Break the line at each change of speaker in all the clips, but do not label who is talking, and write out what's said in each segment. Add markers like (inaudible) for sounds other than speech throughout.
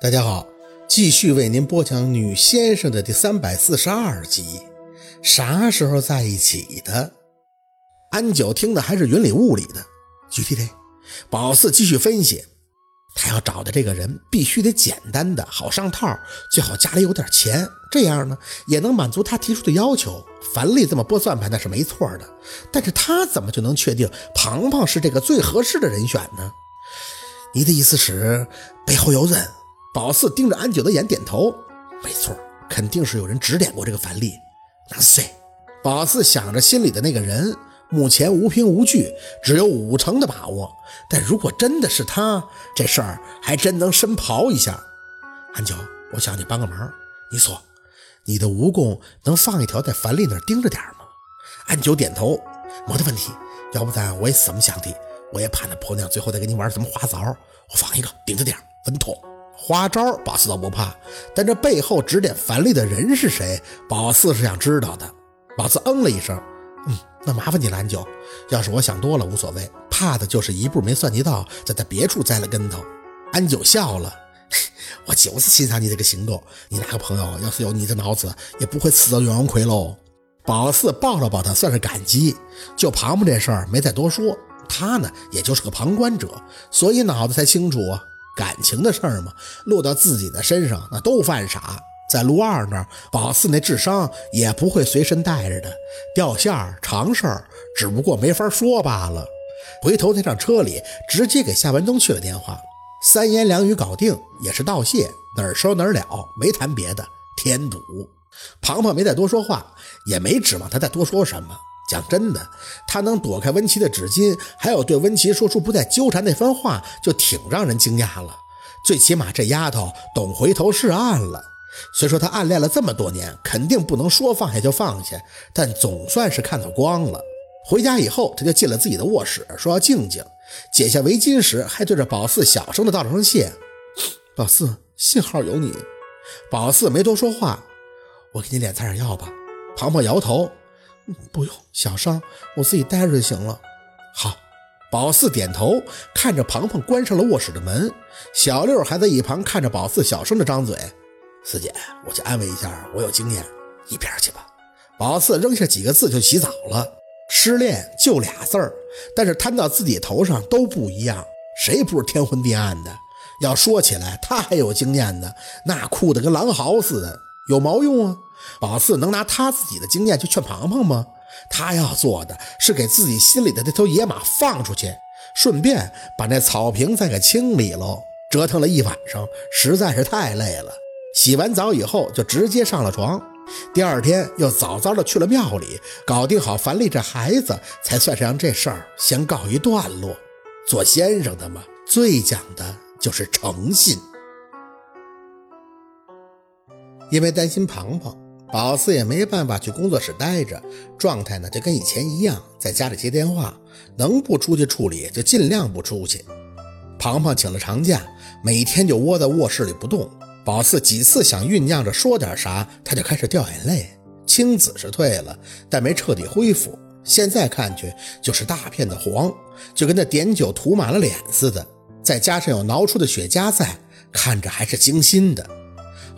大家好，继续为您播讲《女先生》的第三百四十二集。啥时候在一起的？安九听的还是云里雾里的。具体的，宝四继续分析。他要找的这个人必须得简单的，好上套，最好家里有点钱，这样呢也能满足他提出的要求。樊丽这么拨算盘那是没错的，但是他怎么就能确定庞庞是这个最合适的人选呢？你的意思是背后有人？宝四盯着安九的眼，点头。没错，肯定是有人指点过这个樊丽。那谁？宝四想着心里的那个人，目前无凭无据，只有五成的把握。但如果真的是他，这事儿还真能深刨一下。安九，我想你帮个忙。你说，你的蜈蚣能放一条在樊丽那儿盯着点吗？安九点头，没得问题。要不然我也是这么想的，我也怕那婆娘最后再给你玩什么花招。我放一个顶着点，稳妥。花招，宝四倒不怕，但这背后指点樊丽的人是谁？宝四是想知道的。宝四嗯了一声，嗯，那麻烦你了，安九。要是我想多了，无所谓，怕的就是一步没算计到，在他别处栽了跟头。安九笑了，(laughs) 我就是欣赏你这个行动。你那个朋友要是有你的脑子，也不会刺到鸳鸯亏喽。宝四抱了抱他，算是感激。就庞庞这事儿没再多说，他呢也就是个旁观者，所以脑子才清楚啊。感情的事儿嘛，落到自己的身上那都犯傻。在陆二那儿，宝四那智商也不会随身带着的，掉线儿常事儿，只不过没法说罢了。回头那辆车里，直接给夏文东去了电话，三言两语搞定，也是道谢，哪儿说哪儿了，没谈别的。添堵，庞庞没再多说话，也没指望他再多说什么。讲真的，他能躲开温琪的纸巾，还有对温琪说出不再纠缠那番话，就挺让人惊讶了。最起码这丫头懂回头是岸了。虽说她暗恋了这么多年，肯定不能说放下就放下，但总算是看到光了。回家以后，他就进了自己的卧室，说要静静。解下围巾时，还对着宝四小声的道了声谢。宝四，幸好有你。宝四没多说话，我给你脸擦点药吧。庞庞摇头。不用，小伤我自己待着就行了。好，宝四点头，看着庞庞关上了卧室的门。小六还在一旁看着宝四，小声的张嘴：“四姐，我去安慰一下，我有经验，一边去吧。”宝四扔下几个字就洗澡了。失恋就俩字儿，但是摊到自己头上都不一样。谁不是天昏地暗的？要说起来，他还有经验呢，那哭得跟狼嚎似的，有毛用啊？宝四能拿他自己的经验去劝庞庞吗？他要做的是给自己心里的那头野马放出去，顺便把那草坪再给清理喽。折腾了一晚上，实在是太累了。洗完澡以后，就直接上了床。第二天又早早的去了庙里，搞定好樊丽这孩子，才算是让这事儿先告一段落。做先生的嘛，最讲的就是诚信。因为担心庞庞。宝四也没办法去工作室待着，状态呢就跟以前一样，在家里接电话，能不出去处理就尽量不出去。庞庞请了长假，每天就窝在卧室里不动。宝四几次想酝酿着说点啥，他就开始掉眼泪。青紫是退了，但没彻底恢复，现在看去就是大片的黄，就跟那碘酒涂满了脸似的。再加上有挠出的血痂在，看着还是惊心的。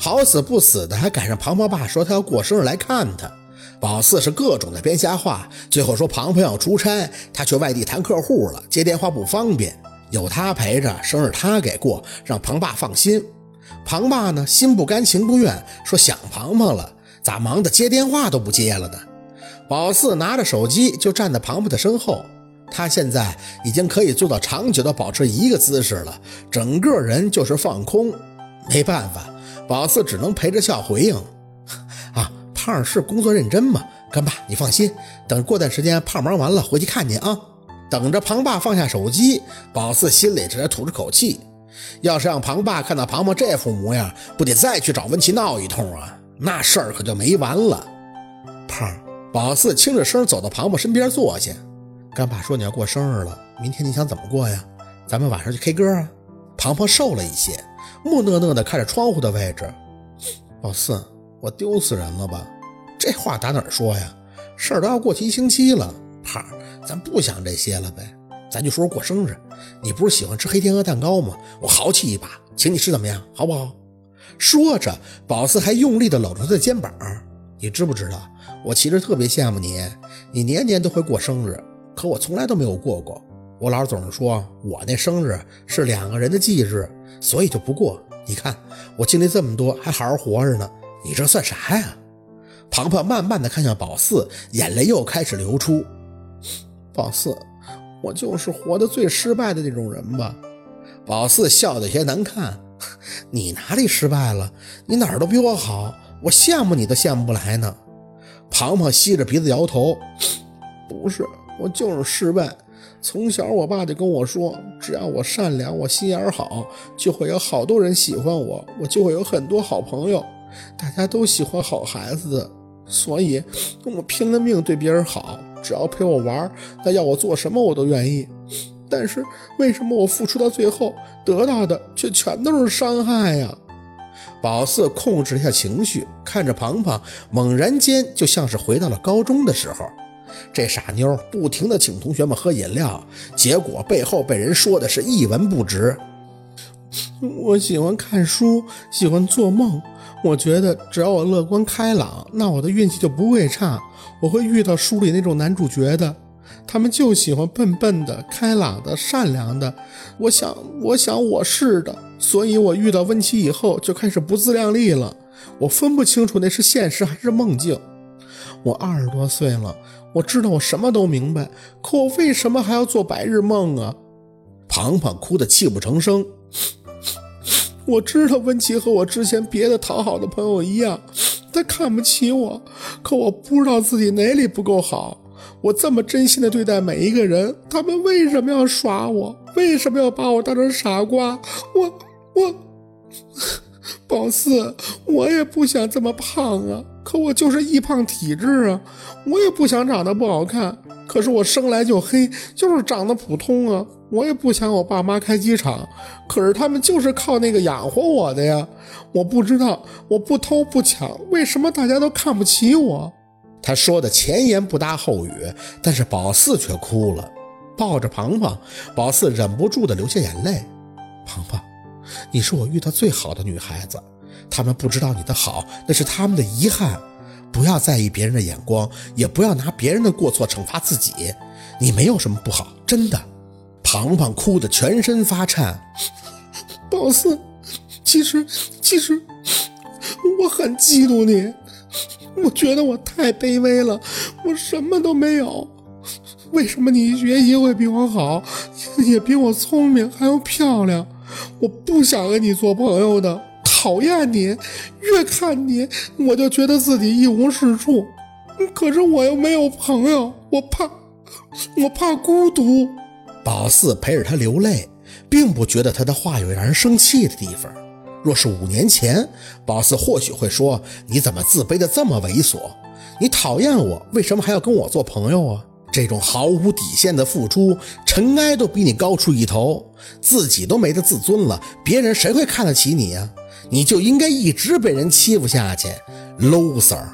好死不死的，还赶上庞庞爸说他要过生日来看他。宝四是各种的编瞎话，最后说庞庞要出差，他去外地谈客户了，接电话不方便，有他陪着，生日他给过，让庞爸放心。庞爸呢，心不甘情不愿，说想庞庞了，咋忙的接电话都不接了呢？宝四拿着手机就站在庞庞的身后，他现在已经可以做到长久的保持一个姿势了，整个人就是放空，没办法。宝四只能陪着笑回应：“ (laughs) 啊，胖是工作认真嘛，干爸你放心，等过段时间胖忙完了回去看你啊。”等着庞爸放下手机，宝四心里这才吐着口气。要是让庞爸看到庞庞这副模样，不得再去找文琪闹一通啊？那事儿可就没完了。胖，宝四轻着声走到庞庞身边坐下。干爸说你要过生日了，明天你想怎么过呀？咱们晚上去 K 歌啊？庞庞瘦了一些。木讷讷地看着窗户的位置，老四，我丢死人了吧？这话打哪儿说呀？事儿都要过去一星期了，胖，咱不想这些了呗，咱就说说过生日。你不是喜欢吃黑天鹅蛋糕吗？我豪气一把，请你吃怎么样，好不好？说着，宝四还用力地搂住他的肩膀。你知不知道，我其实特别羡慕你，你年年都会过生日，可我从来都没有过过。我姥总是说我那生日是两个人的忌日，所以就不过。你看我经历这么多，还好好活着呢，你这算啥呀？庞庞慢慢地看向宝四，眼泪又开始流出。宝四，我就是活得最失败的那种人吧？宝四笑得有些难看。你哪里失败了？你哪儿都比我好，我羡慕你都羡慕不来呢。庞庞吸着鼻子摇头，(sniffs) 不是，我就是失败。从小我爸就跟我说，只要我善良，我心眼好，就会有好多人喜欢我，我就会有很多好朋友。大家都喜欢好孩子，所以我拼了命对别人好，只要陪我玩，那要我做什么我都愿意。但是为什么我付出到最后得到的却全都是伤害呀？宝四控制一下情绪，看着庞庞，猛然间就像是回到了高中的时候。这傻妞不停地请同学们喝饮料，结果背后被人说的是一文不值。我喜欢看书，喜欢做梦。我觉得只要我乐观开朗，那我的运气就不会差。我会遇到书里那种男主角的。他们就喜欢笨笨的、开朗的、善良的。我想，我想我是的，所以我遇到温琪以后就开始不自量力了。我分不清楚那是现实还是梦境。我二十多岁了，我知道我什么都明白，可我为什么还要做白日梦啊？庞庞哭得泣不成声。我知道温琪和我之前别的讨好的朋友一样，他看不起我，可我不知道自己哪里不够好。我这么真心的对待每一个人，他们为什么要耍我？为什么要把我当成傻瓜？我我，宝四，我也不想这么胖啊，可我就是易胖体质啊。我也不想长得不好看，可是我生来就黑，就是长得普通啊。我也不想我爸妈开机场，可是他们就是靠那个养活我的呀。我不知道，我不偷不抢，为什么大家都看不起我？他说的前言不搭后语，但是宝四却哭了，抱着庞庞，宝四忍不住的流下眼泪。庞庞，你是我遇到最好的女孩子，他们不知道你的好，那是他们的遗憾。不要在意别人的眼光，也不要拿别人的过错惩罚自己。你没有什么不好，真的。庞庞哭得全身发颤。(laughs) 宝四，其实，其实，我很嫉妒你。我觉得我太卑微了，我什么都没有。为什么你学习会比我好，也比我聪明，还要漂亮？我不想跟你做朋友的，讨厌你。越看你，我就觉得自己一无是处。可是我又没有朋友，我怕，我怕孤独。宝四陪着他流泪，并不觉得他的话有让人生气的地方。若是五年前，宝四或许会说：“你怎么自卑的这么猥琐？你讨厌我，为什么还要跟我做朋友啊？这种毫无底线的付出，尘埃都比你高出一头，自己都没得自尊了，别人谁会看得起你呀？你就应该一直被人欺负下去，loser。”